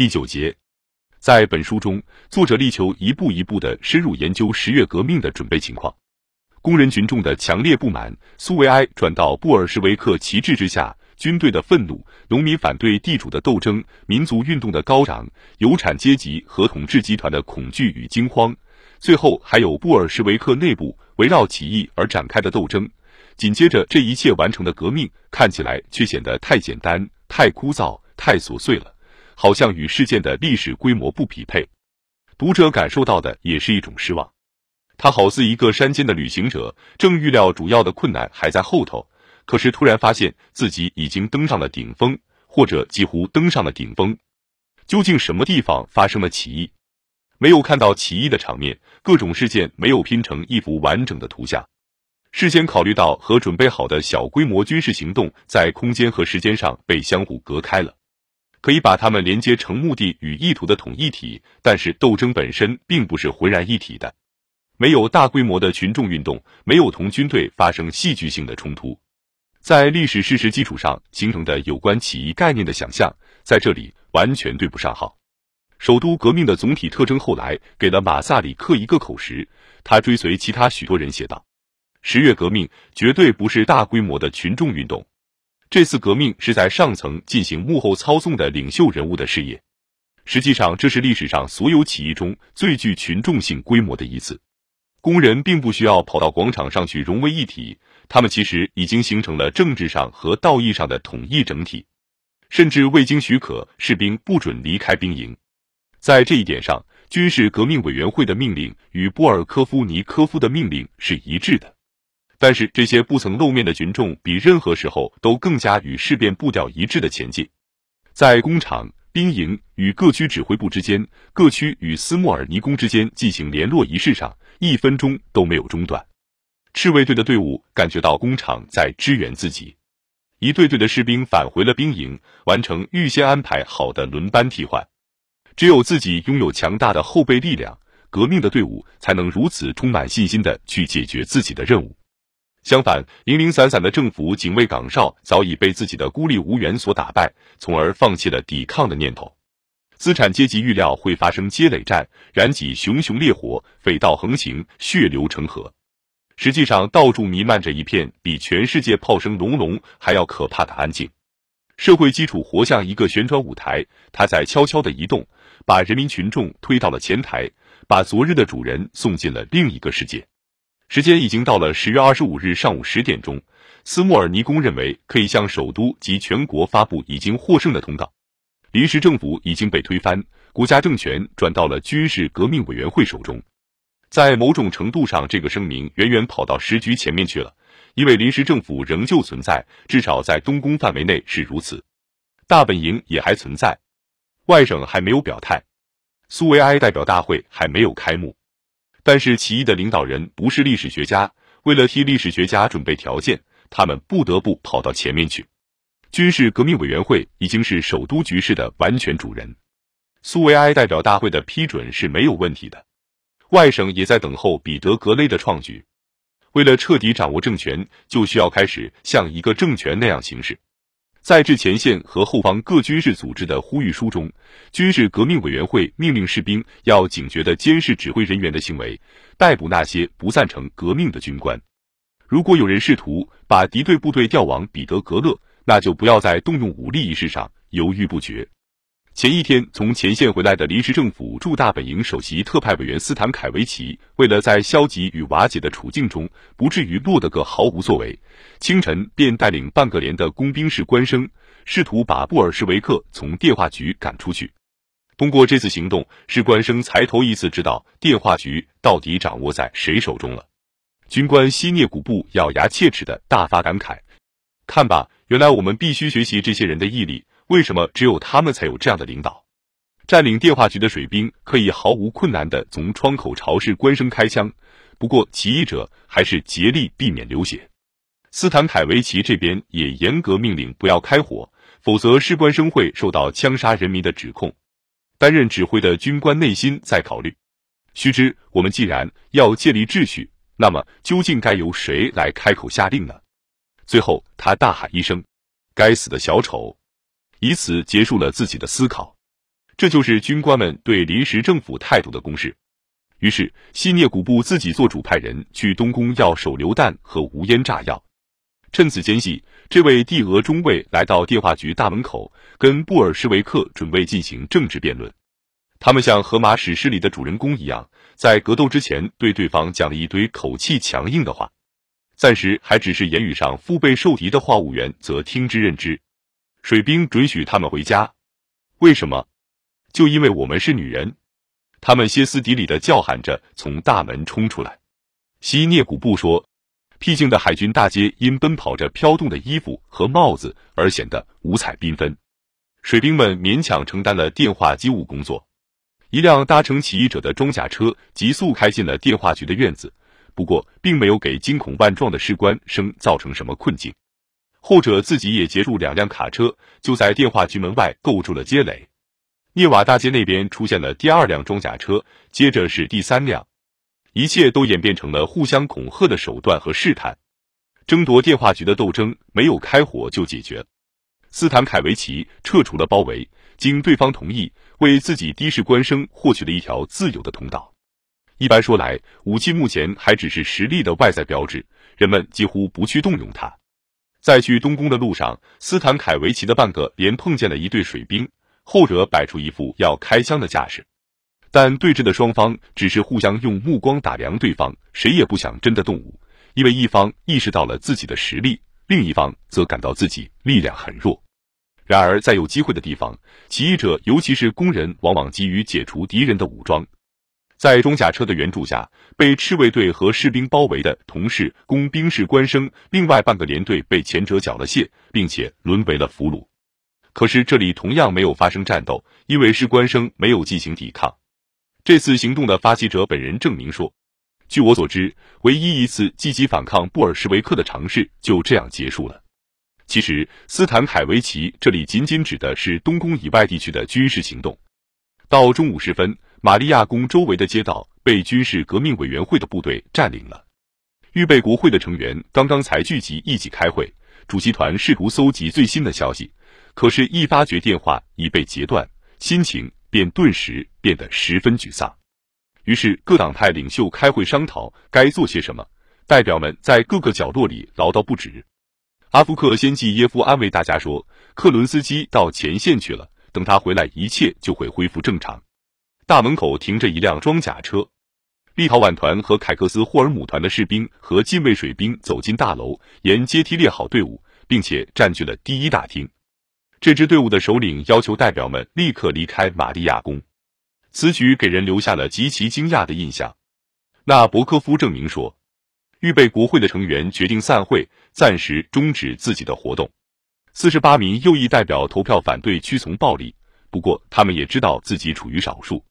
第九节，在本书中，作者力求一步一步的深入研究十月革命的准备情况。工人群众的强烈不满，苏维埃转到布尔什维克旗帜之下，军队的愤怒，农民反对地主的斗争，民族运动的高涨，有产阶级和统治集团的恐惧与惊慌，最后还有布尔什维克内部围绕起义而展开的斗争。紧接着，这一切完成的革命看起来却显得太简单、太枯燥、太琐碎了，好像与事件的历史规模不匹配。读者感受到的也是一种失望。他好似一个山间的旅行者，正预料主要的困难还在后头，可是突然发现自己已经登上了顶峰，或者几乎登上了顶峰。究竟什么地方发生了起义？没有看到起义的场面，各种事件没有拼成一幅完整的图像。事先考虑到和准备好的小规模军事行动在空间和时间上被相互隔开了，可以把它们连接成目的与意图的统一体，但是斗争本身并不是浑然一体的。没有大规模的群众运动，没有同军队发生戏剧性的冲突，在历史事实基础上形成的有关起义概念的想象，在这里完全对不上号。首都革命的总体特征后来给了马萨里克一个口实，他追随其他许多人写道：“十月革命绝对不是大规模的群众运动，这次革命是在上层进行幕后操纵的领袖人物的事业。实际上，这是历史上所有起义中最具群众性规模的一次。”工人并不需要跑到广场上去融为一体，他们其实已经形成了政治上和道义上的统一整体，甚至未经许可，士兵不准离开兵营。在这一点上，军事革命委员会的命令与波尔科夫尼科夫的命令是一致的。但是，这些不曾露面的群众比任何时候都更加与事变步调一致的前进，在工厂。兵营与各区指挥部之间，各区与斯莫尔尼宫之间进行联络仪式上，一分钟都没有中断。赤卫队的队伍感觉到工厂在支援自己，一队队的士兵返回了兵营，完成预先安排好的轮班替换。只有自己拥有强大的后备力量，革命的队伍才能如此充满信心的去解决自己的任务。相反，零零散散的政府警卫岗哨早已被自己的孤立无援所打败，从而放弃了抵抗的念头。资产阶级预料会发生接垒战，燃起熊熊烈火，匪盗横行，血流成河。实际上，到处弥漫着一片比全世界炮声隆隆还要可怕的安静。社会基础活像一个旋转舞台，它在悄悄的移动，把人民群众推到了前台，把昨日的主人送进了另一个世界。时间已经到了十月二十五日上午十点钟，斯莫尔尼宫认为可以向首都及全国发布已经获胜的通告。临时政府已经被推翻，国家政权转到了军事革命委员会手中。在某种程度上，这个声明远远跑到时局前面去了，因为临时政府仍旧存在，至少在东宫范围内是如此。大本营也还存在，外省还没有表态，苏维埃代表大会还没有开幕。但是起义的领导人不是历史学家，为了替历史学家准备条件，他们不得不跑到前面去。军事革命委员会已经是首都局势的完全主人，苏维埃代表大会的批准是没有问题的。外省也在等候彼得格雷的创举。为了彻底掌握政权，就需要开始像一个政权那样行事。在致前线和后方各军事组织的呼吁书中，军事革命委员会命令士兵要警觉地监视指挥人员的行为，逮捕那些不赞成革命的军官。如果有人试图把敌对部队调往彼得格勒，那就不要在动用武力一事上犹豫不决。前一天从前线回来的临时政府驻大本营首席特派委员斯坦凯维奇，为了在消极与瓦解的处境中不至于落得个毫无作为，清晨便带领半个连的工兵士官生，试图把布尔什维克从电话局赶出去。通过这次行动，士官生才头一次知道电话局到底掌握在谁手中了。军官西涅古布咬牙切齿的大发感慨：“看吧，原来我们必须学习这些人的毅力。”为什么只有他们才有这样的领导？占领电话局的水兵可以毫无困难地从窗口朝士官声开枪，不过起义者还是竭力避免流血。斯坦凯维奇这边也严格命令不要开火，否则士官生会受到枪杀人民的指控。担任指挥的军官内心在考虑：须知，我们既然要建立秩序，那么究竟该由谁来开口下令呢？最后，他大喊一声：“该死的小丑！”以此结束了自己的思考。这就是军官们对临时政府态度的公示。于是，西涅古布自己做主，派人去东宫要手榴弹和无烟炸药。趁此间隙，这位帝俄中尉来到电话局大门口，跟布尔什维克准备进行政治辩论。他们像荷马史诗里的主人公一样，在格斗之前对对方讲了一堆口气强硬的话。暂时还只是言语上腹背受敌的话务员则听之任之。水兵准许他们回家，为什么？就因为我们是女人。他们歇斯底里的叫喊着从大门冲出来。西涅古布说。僻静的海军大街因奔跑着飘动的衣服和帽子而显得五彩缤纷。水兵们勉强承担了电话机务工作。一辆搭乘起义者的装甲车急速开进了电话局的院子，不过并没有给惊恐万状的士官生造成什么困境。后者自己也截住两辆卡车，就在电话局门外构筑了街垒。涅瓦大街那边出现了第二辆装甲车，接着是第三辆。一切都演变成了互相恐吓的手段和试探，争夺电话局的斗争没有开火就解决。斯坦凯维奇撤除了包围，经对方同意，为自己的士官生获取了一条自由的通道。一般说来，武器目前还只是实力的外在标志，人们几乎不去动用它。在去东宫的路上，斯坦凯维奇的半个连碰见了一队水兵，后者摆出一副要开枪的架势。但对峙的双方只是互相用目光打量对方，谁也不想真的动武，因为一方意识到了自己的实力，另一方则感到自己力量很弱。然而，在有机会的地方，起义者尤其是工人往往急于解除敌人的武装。在装甲车的援助下，被赤卫队和士兵包围的同事工兵士官生，另外半个连队被前者缴了械，并且沦为了俘虏。可是这里同样没有发生战斗，因为士官生没有进行抵抗。这次行动的发起者本人证明说：“据我所知，唯一一次积极反抗布尔什维克的尝试就这样结束了。”其实，斯坦凯维奇这里仅仅指的是东宫以外地区的军事行动。到中午时分，玛利亚宫周围的街道被军事革命委员会的部队占领了。预备国会的成员刚刚才聚集一起开会，主席团试图搜集最新的消息，可是，一发觉电话已被截断，心情。便顿时变得十分沮丧。于是各党派领袖开会商讨该做些什么。代表们在各个角落里唠叨不止。阿夫克先季耶夫安慰大家说：“克伦斯基到前线去了，等他回来，一切就会恢复正常。”大门口停着一辆装甲车，立陶宛团和凯克斯霍尔姆团的士兵和禁卫水兵走进大楼，沿阶梯列好队伍，并且占据了第一大厅。这支队伍的首领要求代表们立刻离开玛利亚宫，此举给人留下了极其惊讶的印象。纳博科夫证明说，预备国会的成员决定散会，暂时终止自己的活动。四十八名右翼代表投票反对屈从暴力，不过他们也知道自己处于少数。